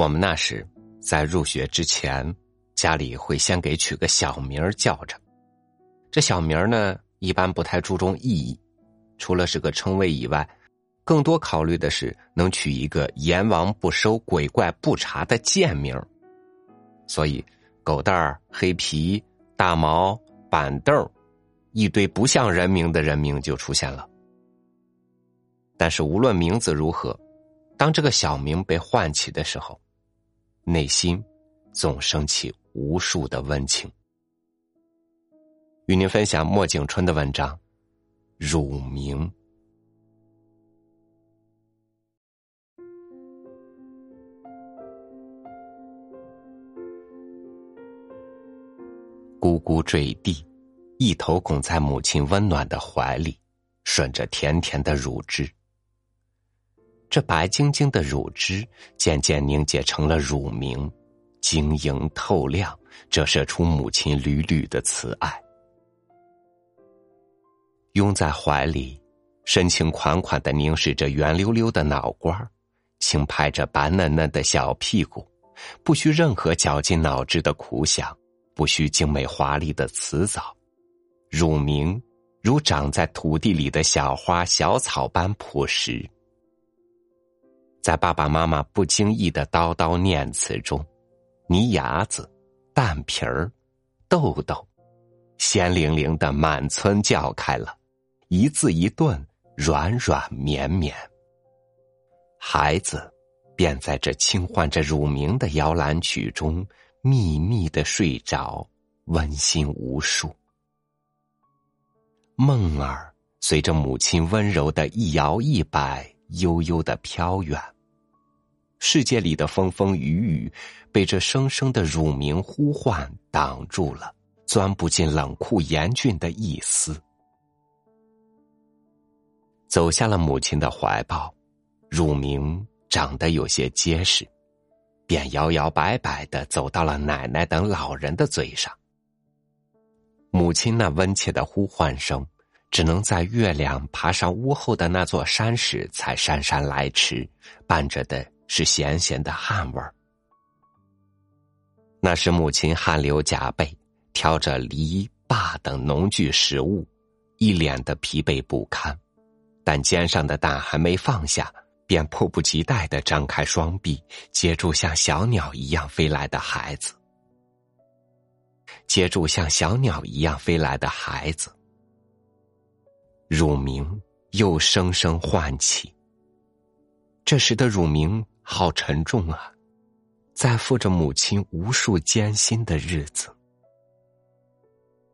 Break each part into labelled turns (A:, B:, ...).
A: 我们那时在入学之前，家里会先给取个小名叫着。这小名呢，一般不太注重意义，除了是个称谓以外，更多考虑的是能取一个阎王不收、鬼怪不查的贱名。所以，狗蛋儿、黑皮、大毛、板凳一堆不像人名的人名就出现了。但是，无论名字如何，当这个小名被唤起的时候，内心总升起无数的温情。与您分享莫景春的文章《乳名》。咕咕坠地，一头拱在母亲温暖的怀里，吮着甜甜的乳汁。这白晶晶的乳汁渐渐凝结成了乳名，晶莹透亮，折射出母亲缕缕的慈爱。拥在怀里，深情款款的凝视着圆溜溜的脑瓜轻拍着白嫩嫩的小屁股，不需任何绞尽脑汁的苦想，不需精美华丽的辞藻，乳名如长在土地里的小花小草般朴实。在爸爸妈妈不经意的叨叨念词中，泥牙子、蛋皮儿、豆豆，鲜灵灵的满村叫开了。一字一顿，软软绵绵。孩子便在这轻唤着乳名的摇篮曲中，密密的睡着，温馨无数。梦儿随着母亲温柔的一摇一摆，悠悠的飘远。世界里的风风雨雨，被这声声的乳名呼唤挡住了，钻不进冷酷严峻的一丝。走下了母亲的怀抱，乳名长得有些结实，便摇摇摆摆的走到了奶奶等老人的嘴上。母亲那温切的呼唤声，只能在月亮爬上屋后的那座山时才姗姗来迟，伴着的是咸咸的汗味儿。那时母亲汗流浃背，挑着梨、粑等农具食物，一脸的疲惫不堪。但肩上的担还没放下，便迫不及待的张开双臂，接住像小鸟一样飞来的孩子。接住像小鸟一样飞来的孩子，乳名又声声唤起。这时的乳名好沉重啊，在负着母亲无数艰辛的日子。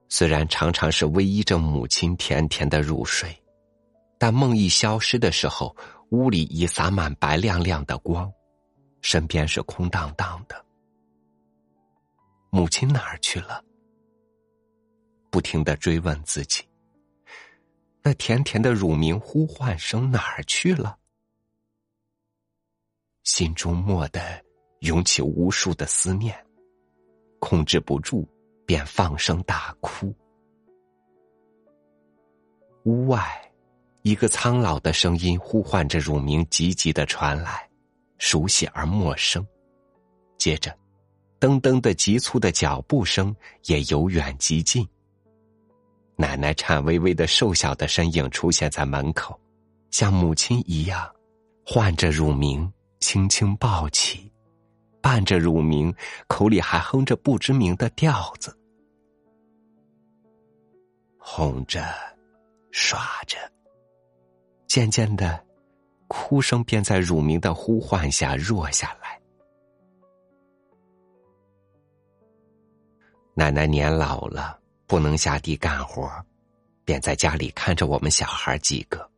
A: 虽然常常是偎依着母亲甜甜的入睡。但梦一消失的时候，屋里已洒满白亮亮的光，身边是空荡荡的。母亲哪儿去了？不停的追问自己。那甜甜的乳名呼唤声哪儿去了？心中蓦地涌起无数的思念，控制不住，便放声大哭。屋外。一个苍老的声音呼唤着乳名，急急的传来，熟悉而陌生。接着，噔噔的急促的脚步声也由远及近。奶奶颤巍巍的瘦小的身影出现在门口，像母亲一样，唤着乳名，轻轻抱起，伴着乳名，口里还哼着不知名的调子，哄着，耍着。渐渐的，哭声便在乳名的呼唤下弱下来。奶奶年老了，不能下地干活，便在家里看着我们小孩几个。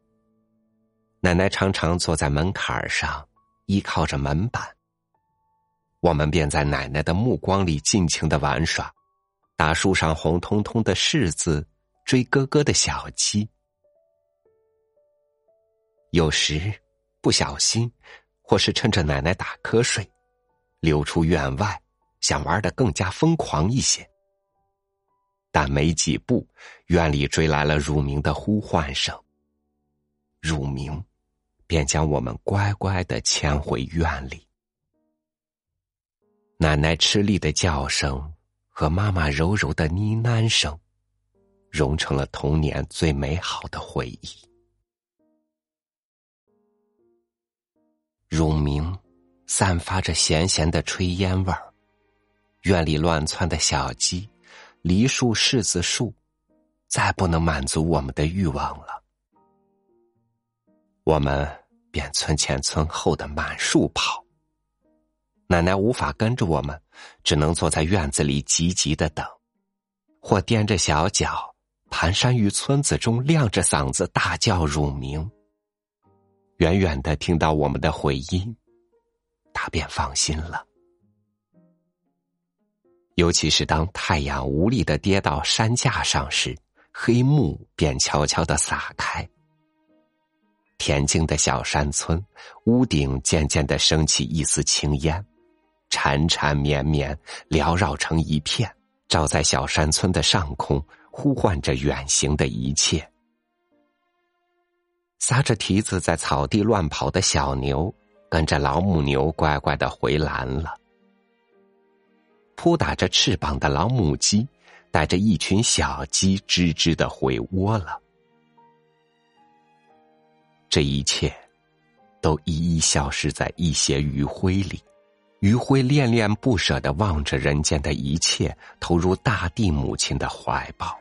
A: 奶奶常常坐在门槛上，依靠着门板。我们便在奶奶的目光里尽情的玩耍，打树上红彤彤的柿子，追咯咯的小鸡。有时不小心，或是趁着奶奶打瞌睡，溜出院外，想玩的更加疯狂一些。但没几步，院里追来了乳名的呼唤声。乳名便将我们乖乖的牵回院里。奶奶吃力的叫声和妈妈柔柔的呢喃声，融成了童年最美好的回忆。乳名散发着咸咸的炊烟味儿，院里乱窜的小鸡，梨树、柿子树，再不能满足我们的欲望了。我们便村前村后的满树跑。奶奶无法跟着我们，只能坐在院子里急急的等，或踮着小脚蹒跚于村子中，亮着嗓子大叫乳名。远远的听到我们的回音，他便放心了。尤其是当太阳无力的跌到山架上时，黑幕便悄悄的撒开。恬静的小山村，屋顶渐渐的升起一丝青烟。缠缠绵绵，缭绕成一片，照在小山村的上空，呼唤着远行的一切。撒着蹄子在草地乱跑的小牛，跟着老母牛乖乖的回栏了。扑打着翅膀的老母鸡，带着一群小鸡吱吱的回窝了。这一切，都一一消失在一些余晖里。余晖恋恋不舍的望着人间的一切，投入大地母亲的怀抱。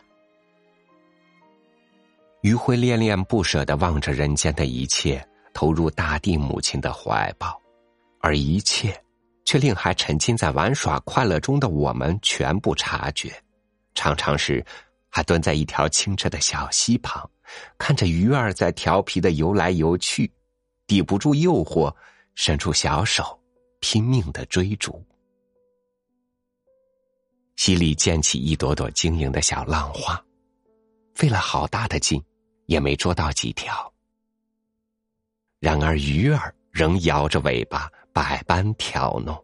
A: 余晖恋恋不舍的望着人间的一切，投入大地母亲的怀抱，而一切，却令还沉浸在玩耍快乐中的我们全部察觉。常常是，还蹲在一条清澈的小溪旁，看着鱼儿在调皮的游来游去，抵不住诱惑，伸出小手。拼命的追逐，溪里溅起一朵朵晶莹的小浪花，费了好大的劲，也没捉到几条。然而鱼儿仍摇着尾巴，百般挑弄。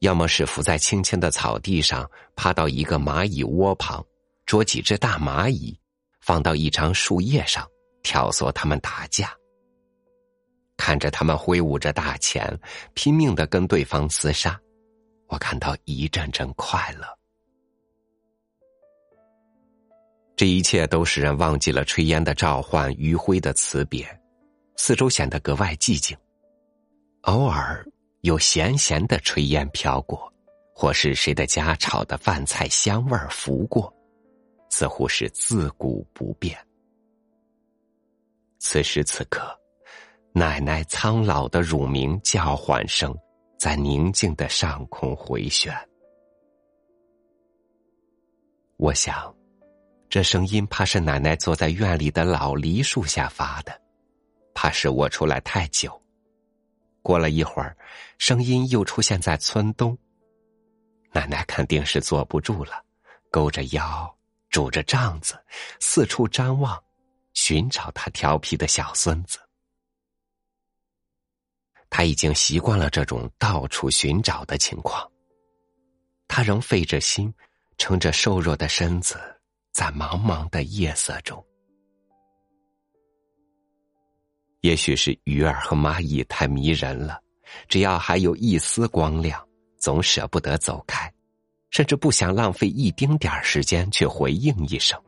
A: 要么是伏在青青的草地上，趴到一个蚂蚁窝旁，捉几只大蚂蚁，放到一张树叶上，挑唆它们打架。看着他们挥舞着大钳，拼命的跟对方厮杀，我感到一阵阵快乐。这一切都使人忘记了炊烟的召唤、余晖的辞别，四周显得格外寂静。偶尔有咸咸的炊烟飘过，或是谁的家炒的饭菜香味儿拂过，似乎是自古不变。此时此刻。奶奶苍老的乳名叫唤声，在宁静的上空回旋。我想，这声音怕是奶奶坐在院里的老梨树下发的，怕是我出来太久。过了一会儿，声音又出现在村东，奶奶肯定是坐不住了，勾着腰，拄着杖子，四处张望，寻找他调皮的小孙子。他已经习惯了这种到处寻找的情况。他仍费着心，撑着瘦弱的身子，在茫茫的夜色中。也许是鱼儿和蚂蚁太迷人了，只要还有一丝光亮，总舍不得走开，甚至不想浪费一丁点儿时间去回应一声。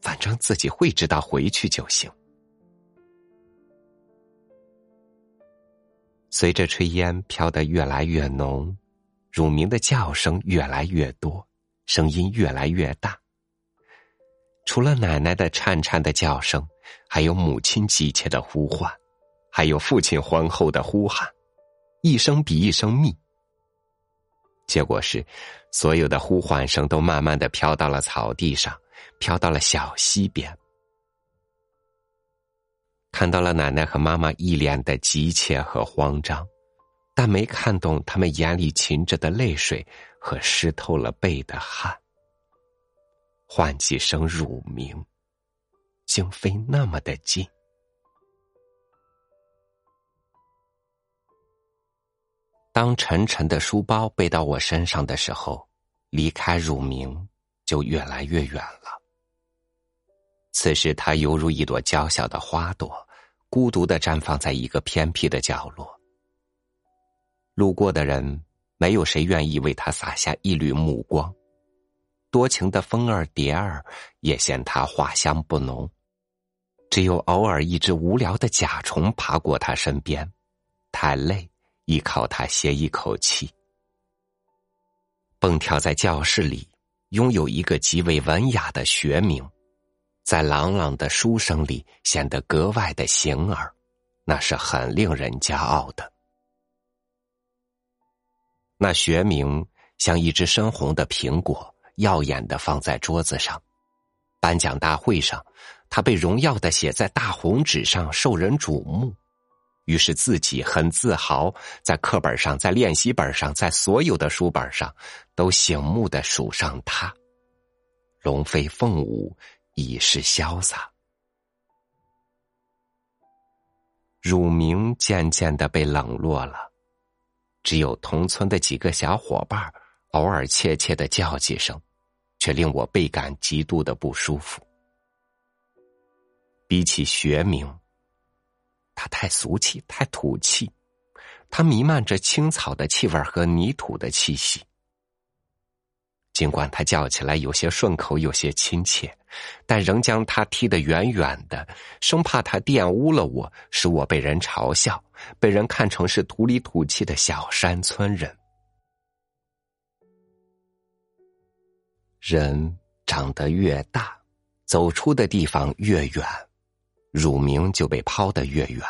A: 反正自己会知道回去就行。随着炊烟飘得越来越浓，乳名的叫声越来越多，声音越来越大。除了奶奶的颤颤的叫声，还有母亲急切的呼唤，还有父亲欢厚的呼喊，一声比一声密。结果是，所有的呼唤声都慢慢的飘到了草地上，飘到了小溪边。看到了奶奶和妈妈一脸的急切和慌张，但没看懂他们眼里噙着的泪水和湿透了背的汗。唤几声乳名，竟非那么的近。当沉沉的书包背到我身上的时候，离开乳名就越来越远了。此时，它犹如一朵娇小的花朵。孤独的绽放在一个偏僻的角落。路过的人没有谁愿意为他洒下一缕目光，多情的风儿蝶儿也嫌他花香不浓，只有偶尔一只无聊的甲虫爬过他身边，太累，依靠他歇一口气。蹦跳在教室里，拥有一个极为文雅的学名，在朗朗的书声里显得格外的醒耳，那是很令人骄傲的。那学名像一只深红的苹果，耀眼的放在桌子上。颁奖大会上，他被荣耀的写在大红纸上，受人瞩目。于是自己很自豪，在课本上，在练习本上，在所有的书本上，都醒目的数上他。龙飞凤舞，已是潇洒。乳名渐渐的被冷落了。只有同村的几个小伙伴偶尔怯怯的叫几声，却令我倍感极度的不舒服。比起学名，它太俗气，太土气，它弥漫着青草的气味和泥土的气息。尽管它叫起来有些顺口，有些亲切，但仍将它踢得远远的，生怕它玷污了我，使我被人嘲笑，被人看成是土里土气的小山村人。人长得越大，走出的地方越远，乳名就被抛得越远。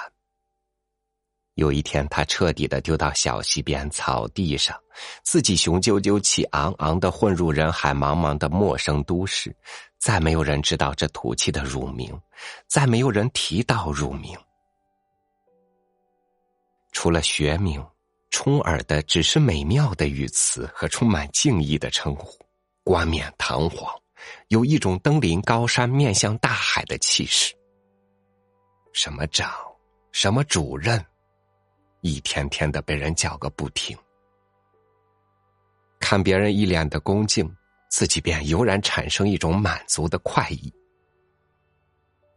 A: 有一天，他彻底的丢到小溪边草地上，自己雄赳赳、气昂昂的混入人海茫茫的陌生都市，再没有人知道这土气的乳名，再没有人提到乳名。除了学名，冲耳的只是美妙的语词和充满敬意的称呼，冠冕堂皇，有一种登临高山、面向大海的气势。什么长，什么主任。一天天的被人叫个不停，看别人一脸的恭敬，自己便油然产生一种满足的快意。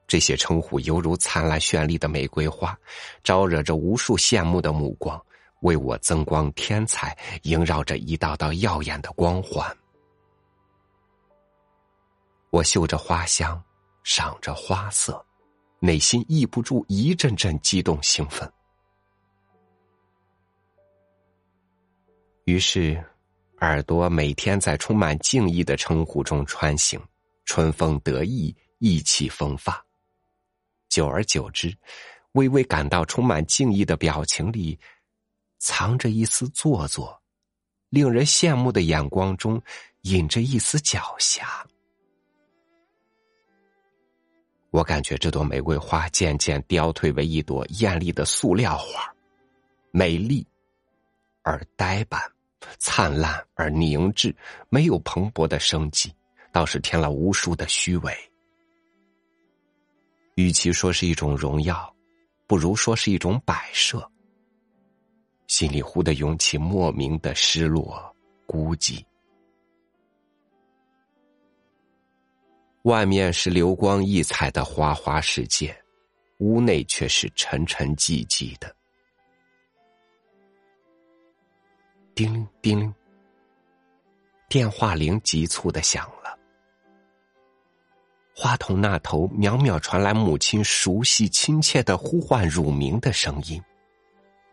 A: 这些称呼犹如灿烂绚丽的玫瑰花，招惹着无数羡慕的目光，为我增光添彩，萦绕着一道道耀眼的光环。我嗅着花香，赏着花色，内心抑不住一阵阵激动兴奋。于是，耳朵每天在充满敬意的称呼中穿行，春风得意，意气风发。久而久之，微微感到充满敬意的表情里，藏着一丝做作；令人羡慕的眼光中，隐着一丝狡黠。我感觉这朵玫瑰花渐渐凋退为一朵艳丽的塑料花，美丽而呆板。灿烂而凝滞，没有蓬勃的生机，倒是添了无数的虚伪。与其说是一种荣耀，不如说是一种摆设。心里忽的涌起莫名的失落、孤寂。外面是流光溢彩的花花世界，屋内却是沉沉寂寂的。叮铃叮铃，电话铃急促的响了。话筒那头渺渺传来母亲熟悉亲切的呼唤乳名的声音，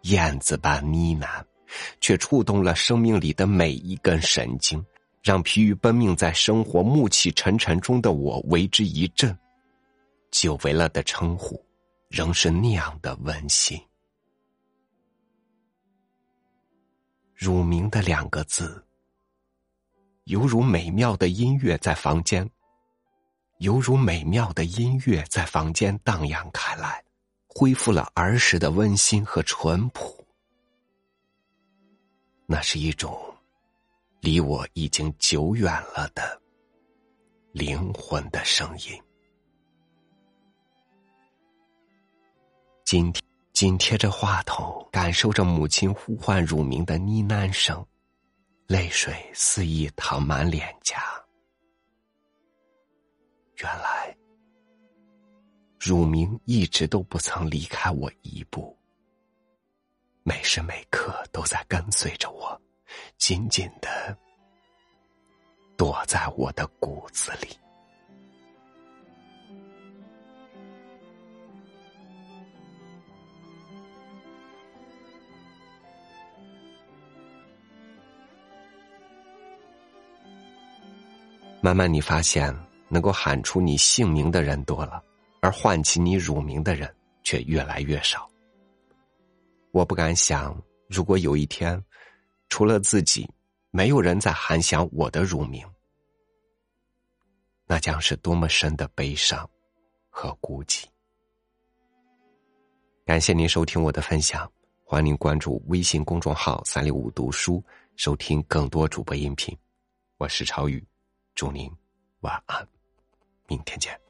A: 燕子般呢喃，却触动了生命里的每一根神经，让疲于奔命在生活暮气沉沉中的我为之一振。久违了的称呼，仍是那样的温馨。乳名的两个字，犹如美妙的音乐在房间，犹如美妙的音乐在房间荡漾开来，恢复了儿时的温馨和淳朴。那是一种离我已经久远了的灵魂的声音。紧。紧贴着话筒，感受着母亲呼唤乳名的呢喃声，泪水肆意淌满脸颊。原来，乳名一直都不曾离开我一步。每时每刻都在跟随着我，紧紧的躲在我的骨子里。慢慢，你发现能够喊出你姓名的人多了，而唤起你乳名的人却越来越少。我不敢想，如果有一天，除了自己，没有人再喊响我的乳名，那将是多么深的悲伤和孤寂。感谢您收听我的分享，欢迎您关注微信公众号“三六五读书”，收听更多主播音频。我是超宇。祝您晚安，明天见。